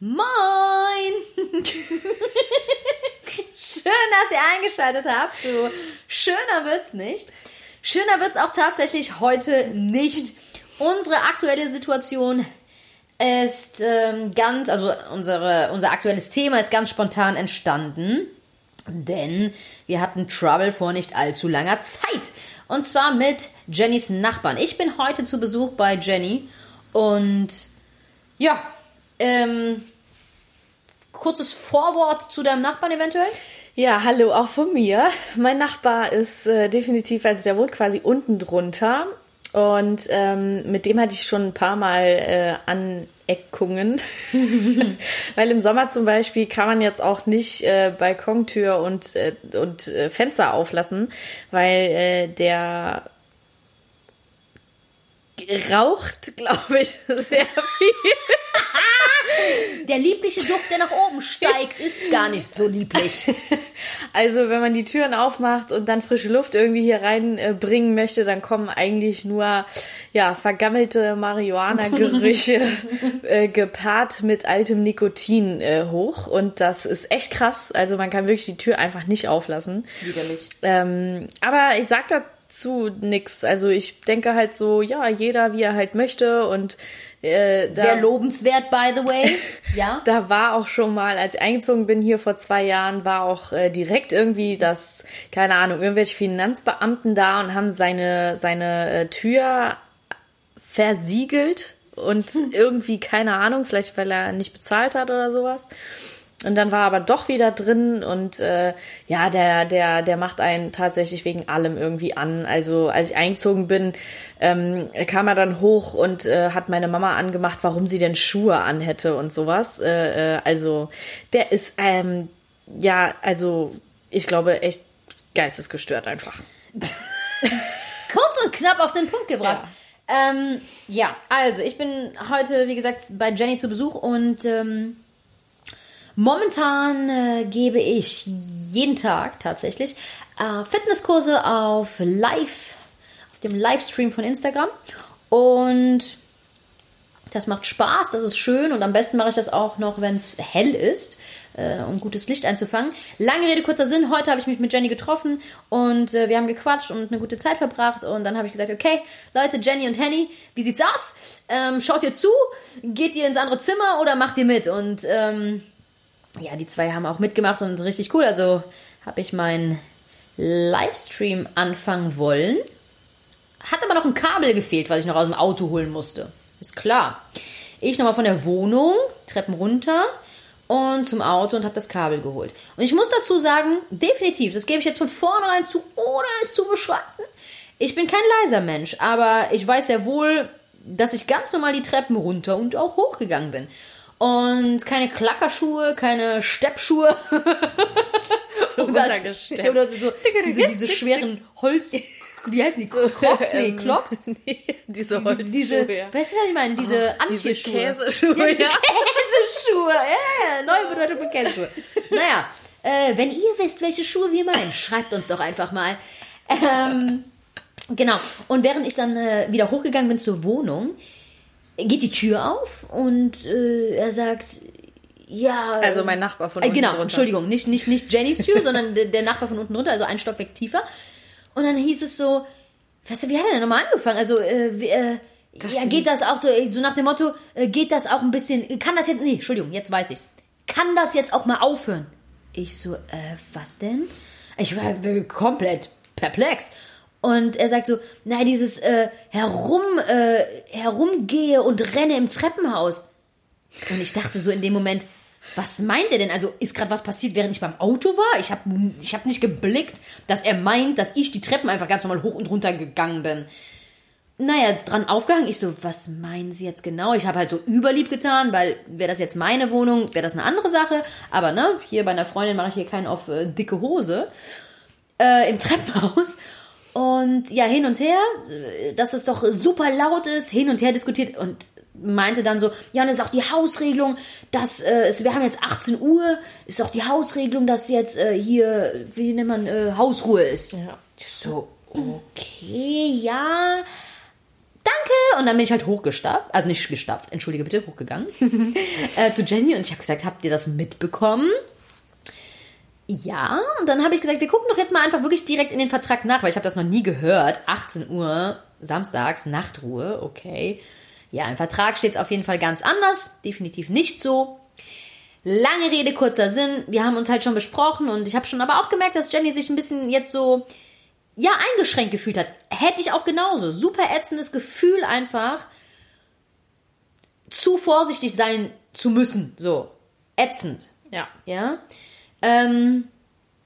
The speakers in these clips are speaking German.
Moin! Schön, dass ihr eingeschaltet habt zu Schöner wird's nicht. Schöner wird's auch tatsächlich heute nicht. Unsere aktuelle Situation ist ähm, ganz, also unsere, unser aktuelles Thema ist ganz spontan entstanden. Denn wir hatten Trouble vor nicht allzu langer Zeit. Und zwar mit Jennys Nachbarn. Ich bin heute zu Besuch bei Jenny und ja, ähm, kurzes Vorwort zu deinem Nachbarn eventuell? Ja, hallo auch von mir. Mein Nachbar ist äh, definitiv, also der wohnt quasi unten drunter und ähm, mit dem hatte ich schon ein paar Mal äh, Aneckungen. Weil im Sommer zum Beispiel kann man jetzt auch nicht äh, Balkontür und, äh, und äh, Fenster auflassen, weil äh, der raucht, glaube ich, sehr viel. Der liebliche Duft, der nach oben steigt, ist gar nicht so lieblich. Also, wenn man die Türen aufmacht und dann frische Luft irgendwie hier reinbringen möchte, dann kommen eigentlich nur ja, vergammelte Marihuana-Gerüche äh, gepaart mit altem Nikotin äh, hoch. Und das ist echt krass. Also, man kann wirklich die Tür einfach nicht auflassen. Widerlich. Ähm, aber ich sag dazu nix. Also, ich denke halt so, ja, jeder wie er halt möchte und äh, Sehr lobenswert, by the way. Ja. da war auch schon mal, als ich eingezogen bin hier vor zwei Jahren, war auch äh, direkt irgendwie das, keine Ahnung, irgendwelche Finanzbeamten da und haben seine, seine äh, Tür versiegelt und Hm. irgendwie, keine Ahnung, vielleicht weil er nicht bezahlt hat oder sowas. Und dann war er aber doch wieder drin und äh, ja, der, der, der macht einen tatsächlich wegen allem irgendwie an. Also als ich eingezogen bin, ähm, kam er dann hoch und äh, hat meine Mama angemacht, warum sie denn Schuhe anhätte und sowas. Äh, äh, also der ist, ähm, ja, also ich glaube echt geistesgestört einfach. Kurz und knapp auf den Punkt gebracht. Ja. Ähm, ja, also ich bin heute, wie gesagt, bei Jenny zu Besuch und ähm, momentan äh, gebe ich jeden Tag tatsächlich äh, Fitnesskurse auf Live, auf dem Livestream von Instagram und das macht Spaß, das ist schön und am besten mache ich das auch noch, wenn es hell ist, äh, um gutes Licht einzufangen. Lange Rede, kurzer Sinn. Heute habe ich mich mit Jenny getroffen und äh, wir haben gequatscht und eine gute Zeit verbracht. Und dann habe ich gesagt, okay, Leute, Jenny und Henny, wie sieht's aus? Ähm, schaut ihr zu? Geht ihr ins andere Zimmer oder macht ihr mit? Und ähm, ja, die zwei haben auch mitgemacht und richtig cool. Also habe ich meinen Livestream anfangen wollen. Hat aber noch ein Kabel gefehlt, was ich noch aus dem Auto holen musste. Ist klar. Ich nochmal von der Wohnung, Treppen runter und zum Auto und habe das Kabel geholt. Und ich muss dazu sagen, definitiv, das gebe ich jetzt von vornherein zu, ohne es zu beschreiben. Ich bin kein leiser Mensch, aber ich weiß sehr wohl, dass ich ganz normal die Treppen runter und auch hochgegangen bin. Und keine Klackerschuhe, keine Steppschuhe. oder, oder so, diese, diese schweren Holz wie heißen die? Crocs? Nee, Clocks? nee, diese Diese, diese ja. weißt du, was ich meine? Diese oh, Antje-Schuhe. Käseschuhe, ja. Diese ja. Käseschuhe, ja, neue Bedeutung für Käseschuhe. naja, äh, wenn ihr wisst, welche Schuhe wir meinen, schreibt uns doch einfach mal. Ähm, genau. Und während ich dann äh, wieder hochgegangen bin zur Wohnung, geht die Tür auf und äh, er sagt, ja. Also mein Nachbar von äh, unten Genau, drunter. Entschuldigung, nicht, nicht, nicht Jennys Tür, sondern der, der Nachbar von unten drunter, also ein Stockwerk tiefer. Und dann hieß es so, weißt du, wie hat er denn nochmal angefangen? Also, äh, äh, ja, geht das auch so, äh, so nach dem Motto, äh, geht das auch ein bisschen, kann das jetzt, nee, Entschuldigung, jetzt weiß ich's. Kann das jetzt auch mal aufhören? Ich so, äh, was denn? Ich war komplett perplex. Und er sagt so, na, dieses äh, herum, äh, herumgehe und renne im Treppenhaus. Und ich dachte so in dem Moment, was meint er denn? Also ist gerade was passiert, während ich beim Auto war? Ich habe ich hab nicht geblickt, dass er meint, dass ich die Treppen einfach ganz normal hoch und runter gegangen bin. Naja, dran aufgehangen. Ich so, was meinen Sie jetzt genau? Ich habe halt so überlieb getan, weil wäre das jetzt meine Wohnung, wäre das eine andere Sache. Aber ne, hier bei einer Freundin mache ich hier keinen auf äh, dicke Hose. Äh, Im Treppenhaus. Und ja, hin und her, dass es doch super laut ist, hin und her diskutiert. Und meinte dann so, ja, und das ist auch die Hausregelung, dass äh, es, wir haben jetzt 18 Uhr, ist auch die Hausregelung, dass jetzt äh, hier, wie nennt man, äh, Hausruhe ist. Ja. So, okay, ja, danke. Und dann bin ich halt hochgestapft, also nicht gestapft, entschuldige bitte, hochgegangen äh, zu Jenny und ich habe gesagt, habt ihr das mitbekommen? Ja, und dann habe ich gesagt, wir gucken doch jetzt mal einfach wirklich direkt in den Vertrag nach, weil ich habe das noch nie gehört. 18 Uhr, samstags, Nachtruhe, okay. Ja, im Vertrag steht es auf jeden Fall ganz anders, definitiv nicht so. Lange Rede, kurzer Sinn. Wir haben uns halt schon besprochen und ich habe schon aber auch gemerkt, dass Jenny sich ein bisschen jetzt so, ja, eingeschränkt gefühlt hat. Hätte ich auch genauso. Super ätzendes Gefühl einfach, zu vorsichtig sein zu müssen. So. Ätzend. Ja. Ja. Ähm,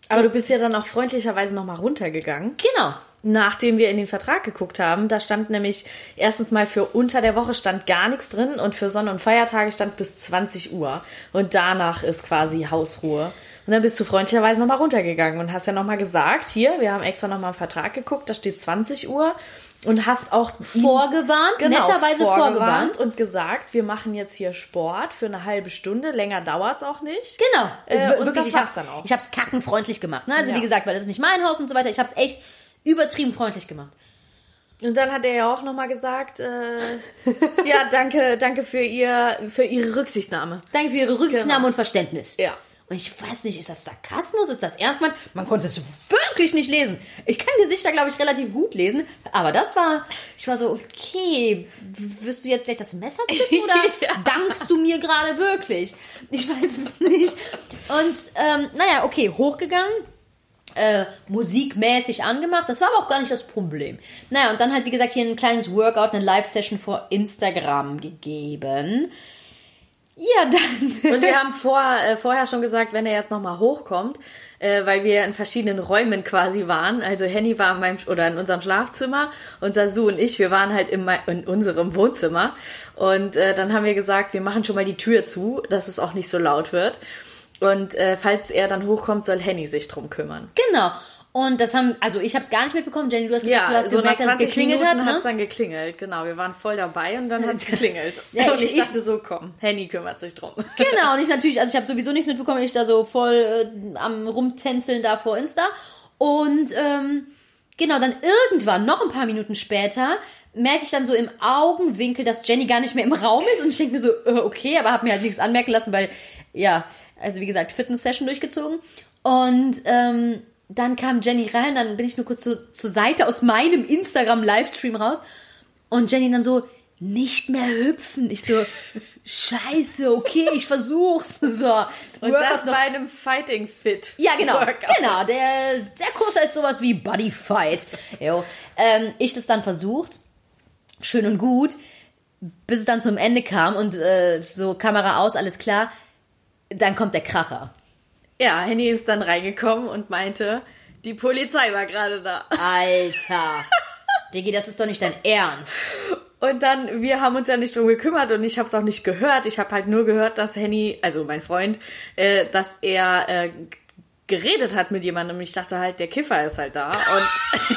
Aber du bist ja dann auch freundlicherweise nochmal runtergegangen. genau. Nachdem wir in den Vertrag geguckt haben, da stand nämlich erstens mal für unter der Woche stand gar nichts drin und für Sonn- und Feiertage stand bis 20 Uhr. Und danach ist quasi Hausruhe. Und dann bist du freundlicherweise nochmal runtergegangen und hast ja nochmal gesagt, hier, wir haben extra nochmal im Vertrag geguckt, da steht 20 Uhr und hast auch Vorgewarnt, genau, netterweise vorgewarnt. und gesagt, wir machen jetzt hier Sport für eine halbe Stunde, länger dauert's auch nicht. Genau. Äh, und wirklich, das ich hab's, dann auch. ich hab's kackenfreundlich gemacht. Ne? Also Ja. wie gesagt, weil das ist nicht mein Haus und so weiter. Ich hab's echt übertrieben freundlich gemacht. Und dann hat er ja auch nochmal gesagt, äh, ja, danke, danke für ihr, für ihre Rücksichtnahme. Danke für Ihre Rücksichtnahme Genau. und Verständnis. Ja. Und ich weiß nicht, ist das Sarkasmus? Ist das ernst? Man, man konnte es wirklich nicht lesen. Ich kann Gesichter, glaube ich, relativ gut lesen. Aber das war, ich war so, okay, wirst du jetzt gleich das Messer zücken oder Ja. dankst du mir gerade wirklich? Ich weiß es nicht. Und, ähm, naja, okay, hochgegangen. Äh, musikmäßig angemacht. Das war aber auch gar nicht das Problem. Naja, und dann halt, wie gesagt, hier ein kleines Workout, eine Live-Session vor Instagram gegeben. Ja, dann. Und wir haben vor, äh, vorher schon gesagt, wenn er jetzt nochmal hochkommt, äh, weil wir in verschiedenen Räumen quasi waren. Also Henny war in meinem oder in unserem Schlafzimmer und Sasu und ich, wir waren halt in, mei- in unserem Wohnzimmer. Und äh, dann haben wir gesagt, wir machen schon mal die Tür zu, dass es auch nicht so laut wird. Und äh, falls er dann hochkommt, soll Henny sich drum kümmern. Genau. Und das haben, also ich habe es gar nicht mitbekommen. Jenny, du hast gesagt, du hast so gemerkt, dass es 20 geklingelt Minuten hat. Ne? dann geklingelt, genau. Wir waren voll dabei und dann hat's geklingelt. Ja, und ich- ich, dachte so, komm, Henny kümmert sich drum. Genau, und ich natürlich, also ich habe sowieso nichts mitbekommen, ich da so voll äh, am rumtänzeln da vor Insta. Und ähm, genau, dann irgendwann, noch ein paar Minuten später, merke ich dann so im Augenwinkel, dass Jenny gar nicht mehr im Raum ist. Und ich denke mir so, äh, okay, aber habe mir halt nichts anmerken lassen, weil, ja, also wie gesagt, Fitness-Session durchgezogen. Und ähm, dann kam Jenny rein, dann bin ich nur kurz so zur Seite aus meinem Instagram-Livestream raus. Und Jenny dann so, nicht mehr hüpfen. Ich so, scheiße, okay, ich versuch's. So, Und Workout das bei einem Fighting Fit. ja, genau. Workout. Genau, der, der Kurs heißt sowas wie Buddy Fight. Jo. Ähm, ich das dann versucht, schön und gut, bis es dann zum Ende kam und äh, so Kamera aus, alles klar. Dann kommt der Kracher. Ja, Henny ist dann reingekommen und meinte, die Polizei war gerade da. Alter. Diggi, das ist doch nicht dein Ernst. Und dann, wir haben uns ja nicht drum gekümmert und ich habe es auch nicht gehört. Ich habe halt nur gehört, dass Henny, also mein Freund, äh, dass er äh, geredet hat mit jemandem. Ich dachte halt, der Kiffer ist halt da. Und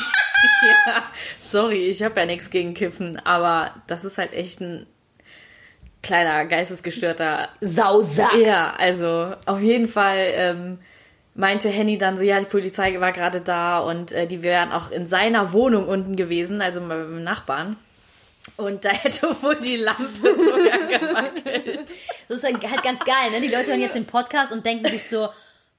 ja, sorry, ich habe ja nichts gegen Kiffen, aber das ist halt echt ein kleiner geistesgestörter Sausack. Ja, also auf jeden Fall ähm, meinte Henny dann so, ja, die Polizei war gerade da und äh, die wären auch in seiner Wohnung unten gewesen, also beim Nachbarn. Und da hätte wohl die Lampe sogar gewackelt. So ist halt halt ganz geil, ne? Die Leute hören jetzt den Podcast und denken sich so,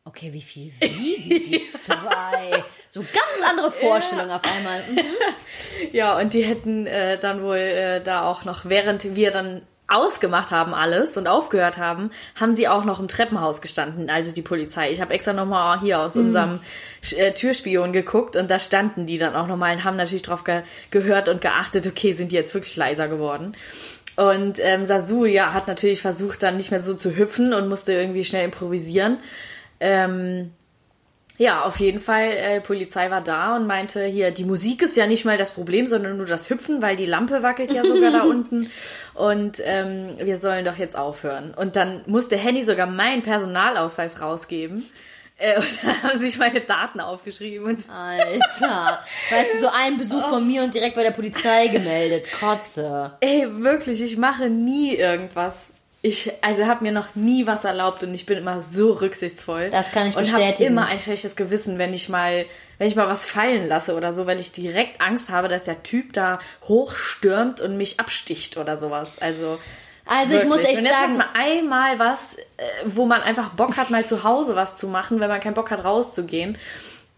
okay, wie viel wiegen die zwei? So ganz andere Vorstellungen auf einmal. Mhm. Ja, und die hätten äh, dann wohl äh, da auch noch, während wir dann ausgemacht haben alles und aufgehört haben, haben sie auch noch im Treppenhaus gestanden, also die Polizei. Ich habe extra nochmal hier aus unserem Sch- äh, Türspion geguckt und da standen die dann auch nochmal und haben natürlich drauf ge gehört und geachtet, okay, sind die jetzt wirklich leiser geworden. Und ähm, Sasu, ja, hat natürlich versucht, dann nicht mehr so zu hüpfen und musste irgendwie schnell improvisieren. Ähm, ja, auf jeden Fall, äh, Polizei war da und meinte, hier, die Musik ist ja nicht mal das Problem, sondern nur das Hüpfen, weil die Lampe wackelt ja sogar da unten. Und ähm, wir sollen doch jetzt aufhören. Und dann musste Henny sogar meinen Personalausweis rausgeben. Äh, und dann haben sich meine Daten aufgeschrieben. Und Alter. Weißt du, so ein Besuch von mir und direkt bei der Polizei gemeldet. Kotze. ey, wirklich, ich mache nie irgendwas. Ich, also habe mir noch nie was erlaubt und ich bin immer so rücksichtsvoll. Das kann ich und bestätigen. habe immer ein schlechtes Gewissen, wenn ich mal wenn ich mal was fallen lasse oder so, weil ich direkt Angst habe, dass der Typ da hochstürmt und mich absticht oder sowas. Also Also ich muss echt und jetzt sagen, man einmal was, äh, wo man einfach Bock hat, mal zu Hause was zu machen, wenn man keinen Bock hat, rauszugehen.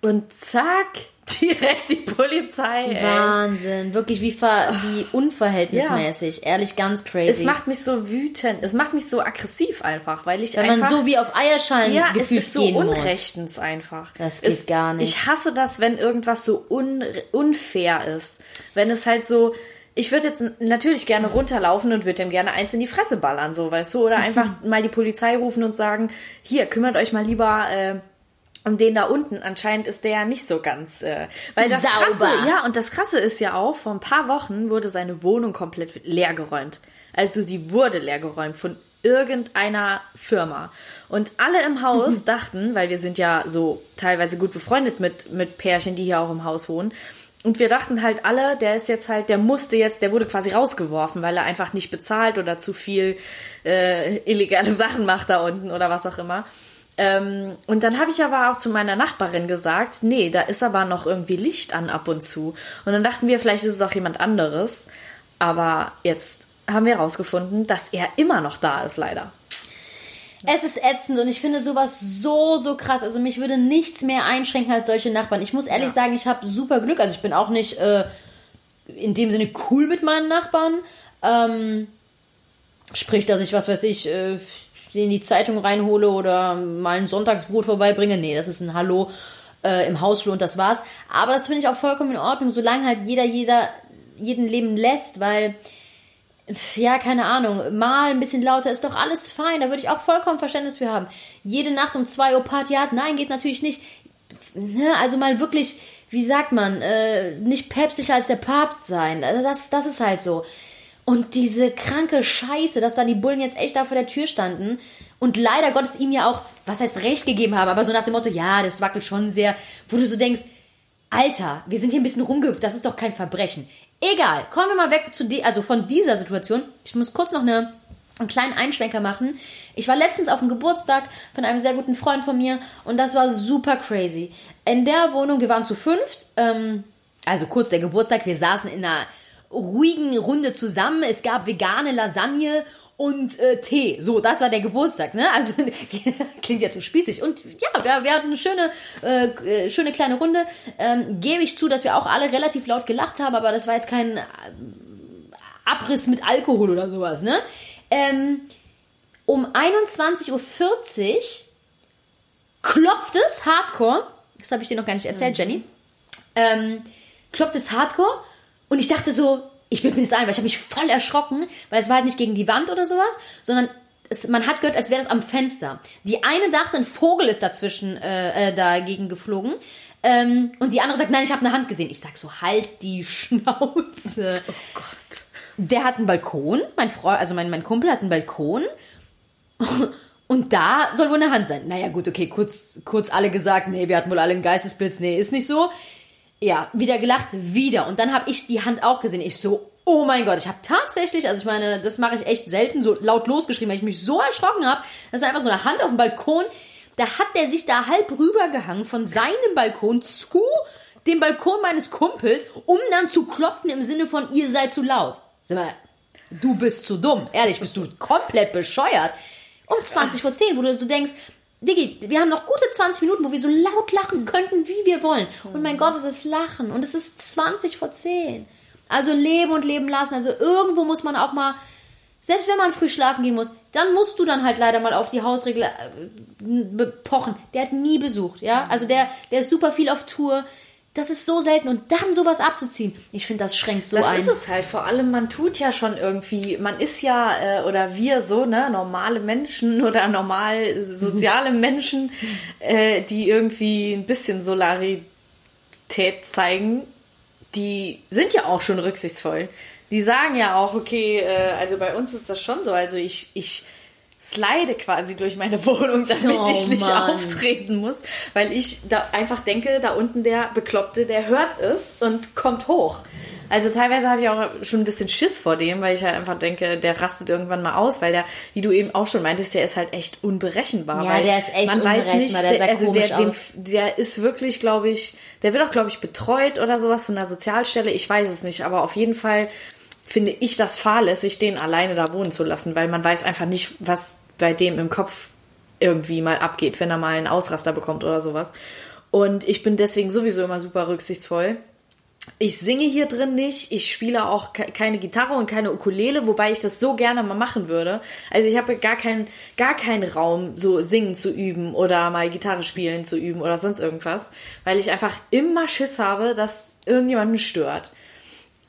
Und zack, direkt die Polizei. Ey. Wahnsinn, wirklich wie, ver wie unverhältnismäßig, ehrlich ganz crazy. Es macht mich so wütend, es macht mich so aggressiv einfach, weil ich Wenn man einfach, so wie auf Eierschalen ja, es gefühlt ist so gehen muss. unrechtens einfach. Das geht es, gar nicht. Ich hasse das, wenn irgendwas so un, unfair ist. Wenn es halt so, ich würde jetzt natürlich gerne runterlaufen und würde dem gerne eins in die Fresse ballern, so, weißt du, oder einfach mal die Polizei rufen und sagen, hier, kümmert euch mal lieber, äh, um den da unten. Anscheinend ist der ja nicht so ganz, äh, weil das Sauber. Krasse, ja, und das Krasse ist ja auch, vor ein paar Wochen wurde seine Wohnung komplett leergeräumt. Also sie wurde leergeräumt von irgendeiner Firma. Und alle im Haus dachten, weil wir sind ja so teilweise gut befreundet mit, mit Pärchen, die hier auch im Haus wohnen. Und wir dachten halt alle, der ist jetzt halt, der musste jetzt, der wurde quasi rausgeworfen, weil er einfach nicht bezahlt oder zu viel äh, illegale Sachen macht da unten oder was auch immer. Ähm, und dann habe ich aber auch zu meiner Nachbarin gesagt, nee, da ist aber noch irgendwie Licht an ab und zu. Und dann dachten wir, vielleicht ist es auch jemand anderes. Aber jetzt haben wir herausgefunden, dass er immer noch da ist, leider. Es ist ätzend und ich finde sowas so, so krass. Also mich würde nichts mehr einschränken als solche Nachbarn. Ich muss ehrlich Ja. sagen, ich habe super Glück. Also ich bin auch nicht äh, in dem Sinne cool mit meinen Nachbarn. Ähm, sprich, dass ich, was weiß ich, äh, in die Zeitung reinhole oder mal ein Sonntagsbrot vorbeibringe. Nee, das ist ein Hallo äh, im Hausflur und das war's. Aber das finde ich auch vollkommen in Ordnung, solange halt jeder, jeder jeden leben lässt, weil ja, keine Ahnung, mal ein bisschen lauter ist doch alles fein, da würde ich auch vollkommen Verständnis für haben. Jede Nacht um 2 Uhr Party hat, nein, geht natürlich nicht. Ne, also mal wirklich, wie sagt man, äh, nicht päpstlicher als der Papst sein. Also das, das ist halt so. Und diese kranke Scheiße, dass da die Bullen jetzt echt da vor der Tür standen und leider Gottes ihm ja auch, was heißt Recht gegeben haben, aber so nach dem Motto, ja, das wackelt schon sehr, wo du so denkst, Alter, wir sind hier ein bisschen rumgehüpft, das ist doch kein Verbrechen. Egal, kommen wir mal weg zu die, also von dieser Situation. Ich muss kurz noch eine, einen kleinen Einschwenker machen. Ich war letztens auf dem Geburtstag von einem sehr guten Freund von mir und das war super crazy. In der Wohnung, wir waren zu fünft, ähm, also kurz der Geburtstag, wir saßen in einer ruhigen Runde zusammen. Es gab vegane Lasagne und äh, Tee. So, das war der Geburtstag, ne? Also klingt ja zu spießig. Und ja, wir, wir hatten eine schöne, äh, äh, schöne kleine Runde. Ähm, Gebe ich zu, dass wir auch alle relativ laut gelacht haben, aber das war jetzt kein äh, Abriss mit Alkohol oder sowas, ne? Ähm, um 21.40 Uhr klopft es hardcore. Das habe ich dir noch gar nicht erzählt, Jenny. Ähm, klopft es hardcore und ich dachte so, ich bin mir jetzt ein, weil ich habe mich voll erschrocken, weil es war halt nicht gegen die Wand oder sowas, sondern es, man hat gehört, als wäre das am Fenster. Die eine dachte, ein Vogel ist dazwischen äh, äh, dagegen geflogen. Ähm, und die andere sagt, nein, ich habe eine Hand gesehen. Ich sag so, halt die Schnauze. Oh Gott. Der hat einen Balkon, mein Freund, also mein, mein Kumpel hat einen Balkon. Und da soll wohl eine Hand sein. Naja, gut, okay, kurz, kurz alle gesagt, nee, wir hatten wohl alle einen Geistesblitz, nee, ist nicht so. Ja, wieder gelacht, wieder. Und dann habe ich die Hand auch gesehen. Ich so, oh mein Gott, ich habe tatsächlich, also ich meine, das mache ich echt selten, so laut losgeschrieben, weil ich mich so erschrocken habe. Das ist einfach so eine Hand auf dem Balkon. Da hat der sich da halb rübergehangen von seinem Balkon zu dem Balkon meines Kumpels, um dann zu klopfen im Sinne von, ihr seid zu laut. Sag mal, du bist zu dumm. Ehrlich, bist du komplett bescheuert. Um 20 vor 10, wo du so denkst, Diggi, wir haben noch gute 20 Minuten, wo wir so laut lachen könnten, wie wir wollen. Und mein Gott, es ist Lachen. Und es ist 20 vor 10. Also leben und leben lassen. Also irgendwo muss man auch mal, selbst wenn man früh schlafen gehen muss, dann musst du dann halt leider mal auf die Hausregel äh, pochen. Der hat nie besucht, ja. Also der, der ist super viel auf Tour. Das ist so selten und dann sowas abzuziehen, ich finde, das schränkt so das ein. ist es halt. Vor allem, man tut ja schon irgendwie, man ist ja, äh, oder wir so, ne, normale Menschen oder normal soziale Menschen, äh, die irgendwie ein bisschen Solarität zeigen, die sind ja auch schon rücksichtsvoll. Die sagen ja auch, okay, äh, also bei uns ist das schon so, also ich, ich slide quasi durch meine Wohnung, damit Oh, ich nicht Mann. auftreten muss, weil ich da einfach denke, da unten der Bekloppte, der hört es und kommt hoch. Also teilweise habe ich auch schon ein bisschen Schiss vor dem, weil ich halt einfach denke, der rastet irgendwann mal aus, weil der, wie du eben auch schon meintest, der ist halt echt unberechenbar. Ja, der ist echt unberechenbar, der sah also der, dem, der ist wirklich, glaube ich, der wird auch, glaube ich, betreut oder sowas von einer Sozialstelle. Ich weiß es nicht, aber auf jeden Fall finde ich das fahrlässig, den alleine da wohnen zu lassen, weil man weiß einfach nicht, was bei dem im Kopf irgendwie mal abgeht, wenn er mal einen Ausraster bekommt oder sowas. Und ich bin deswegen sowieso immer super rücksichtsvoll. Ich singe hier drin nicht, ich spiele auch ke- keine Gitarre und keine Ukulele, wobei ich das so gerne mal machen würde. Also ich habe gar keinen gar keinen Raum, so singen zu üben oder mal Gitarre spielen zu üben oder sonst irgendwas, weil ich einfach immer Schiss habe, dass irgendjemanden stört.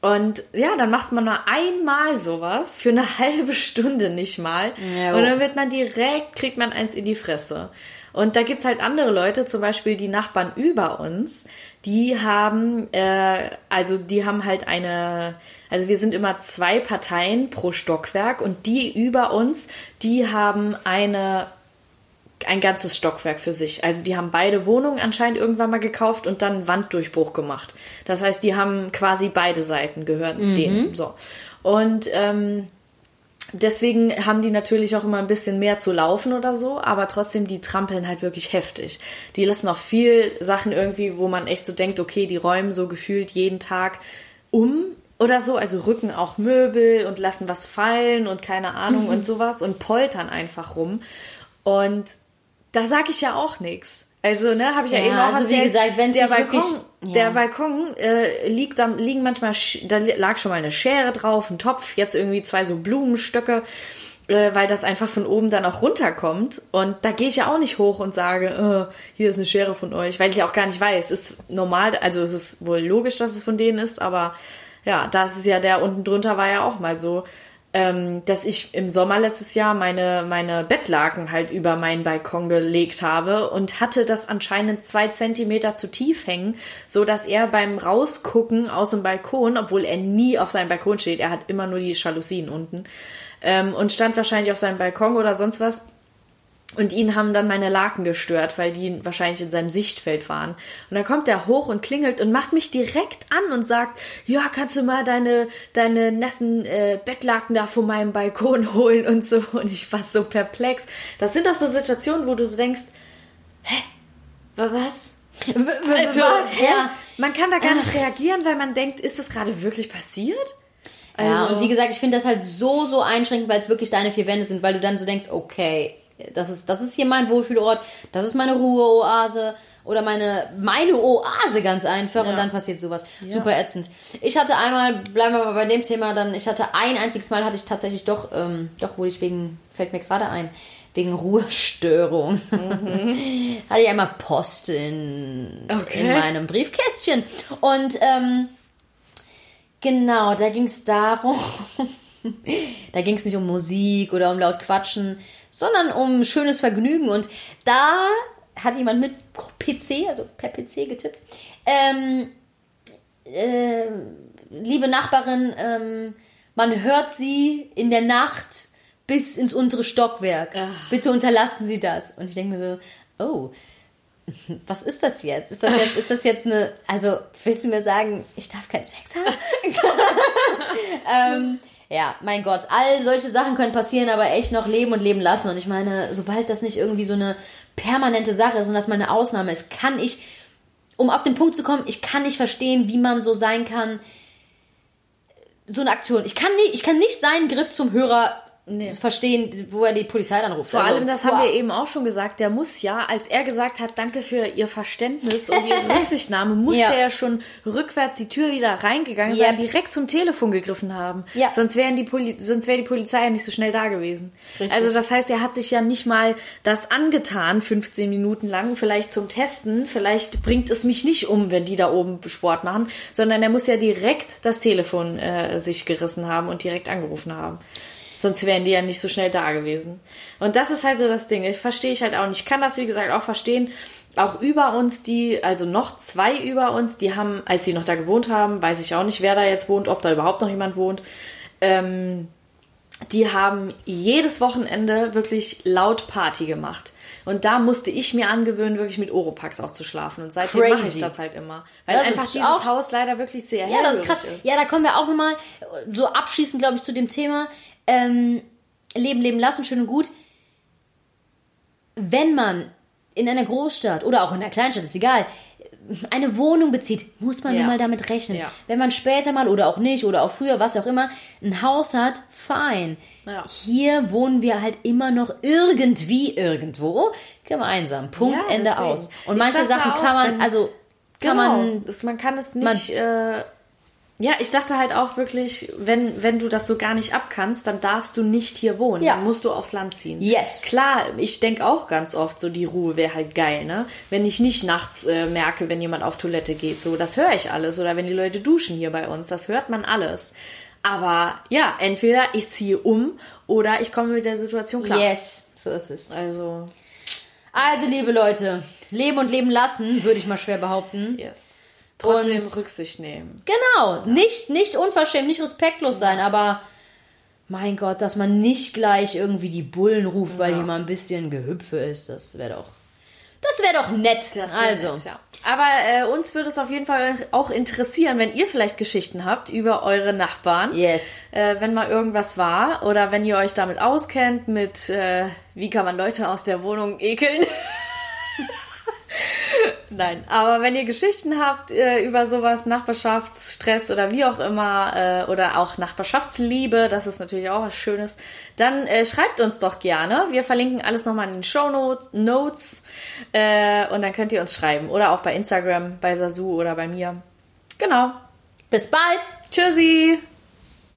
Und ja, dann macht man mal einmal sowas für eine halbe Stunde nicht mal. Ja, und oh. dann wird man direkt, kriegt man eins in die Fresse. Und da gibt's halt andere Leute, zum Beispiel die Nachbarn über uns, die haben, äh, also die haben halt eine, also wir sind immer zwei Parteien pro Stockwerk und die über uns, die haben eine ein ganzes Stockwerk für sich. Also die haben beide Wohnungen anscheinend irgendwann mal gekauft und dann Wanddurchbruch gemacht. Das heißt, die haben quasi beide Seiten gehört denen. So. Und ähm, deswegen haben die natürlich auch immer ein bisschen mehr zu laufen oder so, aber trotzdem, die trampeln halt wirklich heftig. Die lassen auch viel Sachen irgendwie, wo man echt so denkt, okay, die räumen so gefühlt jeden Tag um oder so, also rücken auch Möbel und lassen was fallen und keine Ahnung und sowas und poltern einfach rum. Und da sage ich ja auch nichts. Also, ne, habe ich ja, Ja, eben auch also wie erzählt, gesagt, wenn's der Balkon, wirklich- der ja. Balkon äh, liegt da liegen manchmal da lag schon mal eine Schere drauf, ein Topf, jetzt irgendwie zwei so Blumenstöcke, äh, weil das einfach von oben dann auch runterkommt und da gehe ich ja auch nicht hoch und sage, äh, hier ist eine Schere von euch, weil ich ja auch gar nicht weiß, ist normal, also es ist wohl logisch, dass es von denen ist, aber ja, da ist ja der unten drunter war ja auch mal so, ähm, dass ich im Sommer letztes Jahr meine, meine Bettlaken halt über meinen Balkon gelegt habe und hatte das anscheinend zwei Zentimeter zu tief hängen, so dass er beim Rausgucken aus dem Balkon, obwohl er nie auf seinem Balkon steht, er hat immer nur die Jalousien unten, ähm, und stand wahrscheinlich auf seinem Balkon oder sonst was. Und ihn haben dann meine Laken gestört, weil die wahrscheinlich in seinem Sichtfeld waren. Und dann kommt er hoch und klingelt und macht mich direkt an und sagt, ja, kannst du mal deine, deine nassen äh, Bettlaken da von meinem Balkon holen und so. Und ich war so perplex. Das sind doch so Situationen, wo du so denkst, hä, wa- was? Also, was? Ja. Man kann da gar nicht reagieren, weil man denkt, ist das gerade wirklich passiert? Ja, Also- und wie gesagt, ich finde das halt so, so einschränkend, weil es wirklich deine vier Wände sind, weil du dann so denkst, okay, das ist, das ist hier mein Wohlfühlort, das ist meine Ruheoase oder meine, meine Oase ganz einfach und dann passiert sowas. Super ätzend. Ich hatte einmal, bleiben wir mal bei dem Thema, dann, ich hatte ein einziges Mal hatte ich tatsächlich doch, ähm, doch wurde ich wegen, fällt mir gerade ein, wegen Ruhestörung. hatte ich einmal Post in, Okay. in meinem Briefkästchen. Und, ähm, Genau, da ging es darum, da ging es nicht um Musik oder um laut Quatschen, sondern um schönes Vergnügen. Und da hat jemand mit PC, also per PC getippt, ähm, äh, liebe Nachbarin, ähm, man hört sie in der Nacht bis ins untere Stockwerk. Bitte unterlassen Sie das. Und ich denke mir so, oh, was ist das jetzt? Ist das jetzt, ist das jetzt eine, also willst du mir sagen, ich darf keinen Sex haben? ähm, ja, mein Gott, all solche Sachen können passieren, aber echt noch leben und leben lassen. Und ich meine, sobald das nicht irgendwie so eine permanente Sache ist und das mal eine Ausnahme ist, kann ich, um auf den Punkt zu kommen, ich kann nicht verstehen, wie man so sein kann, so eine Aktion. Ich kann nicht, ich kann nicht seinen Griff zum Hörer verstehen, wo er die Polizei dann ruft. Vor Also, allem, das boah. haben wir eben auch schon gesagt, der muss ja, als er gesagt hat, danke für Ihr Verständnis und Ihre Rücksichtnahme, musste Ja. er schon rückwärts die Tür wieder reingegangen sein, Yep. direkt zum Telefon gegriffen haben. Ja. Sonst, wären die Poli sonst wäre die Polizei ja nicht so schnell da gewesen. Richtig. Also das heißt, er hat sich ja nicht mal das angetan, 15 Minuten lang, vielleicht zum Testen, vielleicht bringt es mich nicht um, wenn die da oben Sport machen, sondern er muss ja direkt das Telefon äh, sich gerissen haben und direkt angerufen haben. Sonst wären die ja nicht so schnell da gewesen. Und das ist halt so das Ding. Ich verstehe ich halt auch nicht. Ich kann das, wie gesagt, auch verstehen. Auch über uns, die, also noch zwei über uns, die haben, als sie noch da gewohnt haben, weiß ich auch nicht, wer da jetzt wohnt, ob da überhaupt noch jemand wohnt, ähm, die haben jedes Wochenende wirklich laut Party gemacht. Und da musste ich mir angewöhnen, wirklich mit Oropax auch zu schlafen. Und seitdem mache ich das halt immer. Weil Das einfach ist dieses auch- Haus leider wirklich sehr Ja, das ist krass. Ja, da kommen wir auch nochmal so abschließend, glaube ich, zu dem Thema ähm, Leben, Leben lassen, schön und gut. Wenn man in einer Großstadt oder auch in einer Kleinstadt, ist egal, eine Wohnung bezieht, muss man Ja. nun mal damit rechnen. Ja. Wenn man später mal oder auch nicht oder auch früher, was auch immer, ein Haus hat, fein. Ja. Hier wohnen wir halt immer noch irgendwie irgendwo gemeinsam. Punkt, Ende deswegen. aus. Und Ich manche Sachen kann man, also kann genau. man das, man kann es nicht. äh, ja, ich dachte halt auch wirklich, wenn, wenn du das so gar nicht abkannst, dann darfst du nicht hier wohnen. Ja. Dann musst du aufs Land ziehen. Yes. Klar, ich denke auch ganz oft, so die Ruhe wäre halt geil, ne? Wenn ich nicht nachts äh, merke, wenn jemand auf Toilette geht, so, das höre ich alles. Oder wenn die Leute duschen hier bei uns, das hört man alles. Aber ja, entweder ich ziehe um oder ich komme mit der Situation klar. Yes, so ist es. Also, Also, liebe Leute, leben und leben lassen, würde ich mal schwer behaupten. yes. Trotzdem Und- Rücksicht nehmen. Genau, nicht, nicht unverschämt, nicht respektlos sein, aber mein Gott, dass man nicht gleich irgendwie die Bullen ruft, weil hier mal ein bisschen Gehüpfe ist, das wäre doch, das wäre doch nett. Also, nett, ja. Aber äh, uns würde es auf jeden Fall auch interessieren, wenn ihr vielleicht Geschichten habt über eure Nachbarn. yes. Äh, wenn mal irgendwas war oder wenn ihr euch damit auskennt, mit äh, wie kann man Leute aus der Wohnung ekeln. Nein, aber wenn ihr Geschichten habt äh, über sowas, Nachbarschaftsstress oder wie auch immer, äh, oder auch Nachbarschaftsliebe, das ist natürlich auch was Schönes, dann äh, schreibt uns doch gerne. Wir verlinken alles nochmal in den Show Notes, Notes äh, und dann könnt ihr uns schreiben. Oder auch bei Instagram, bei Sasu oder bei mir. Genau. Bis bald. Tschüssi!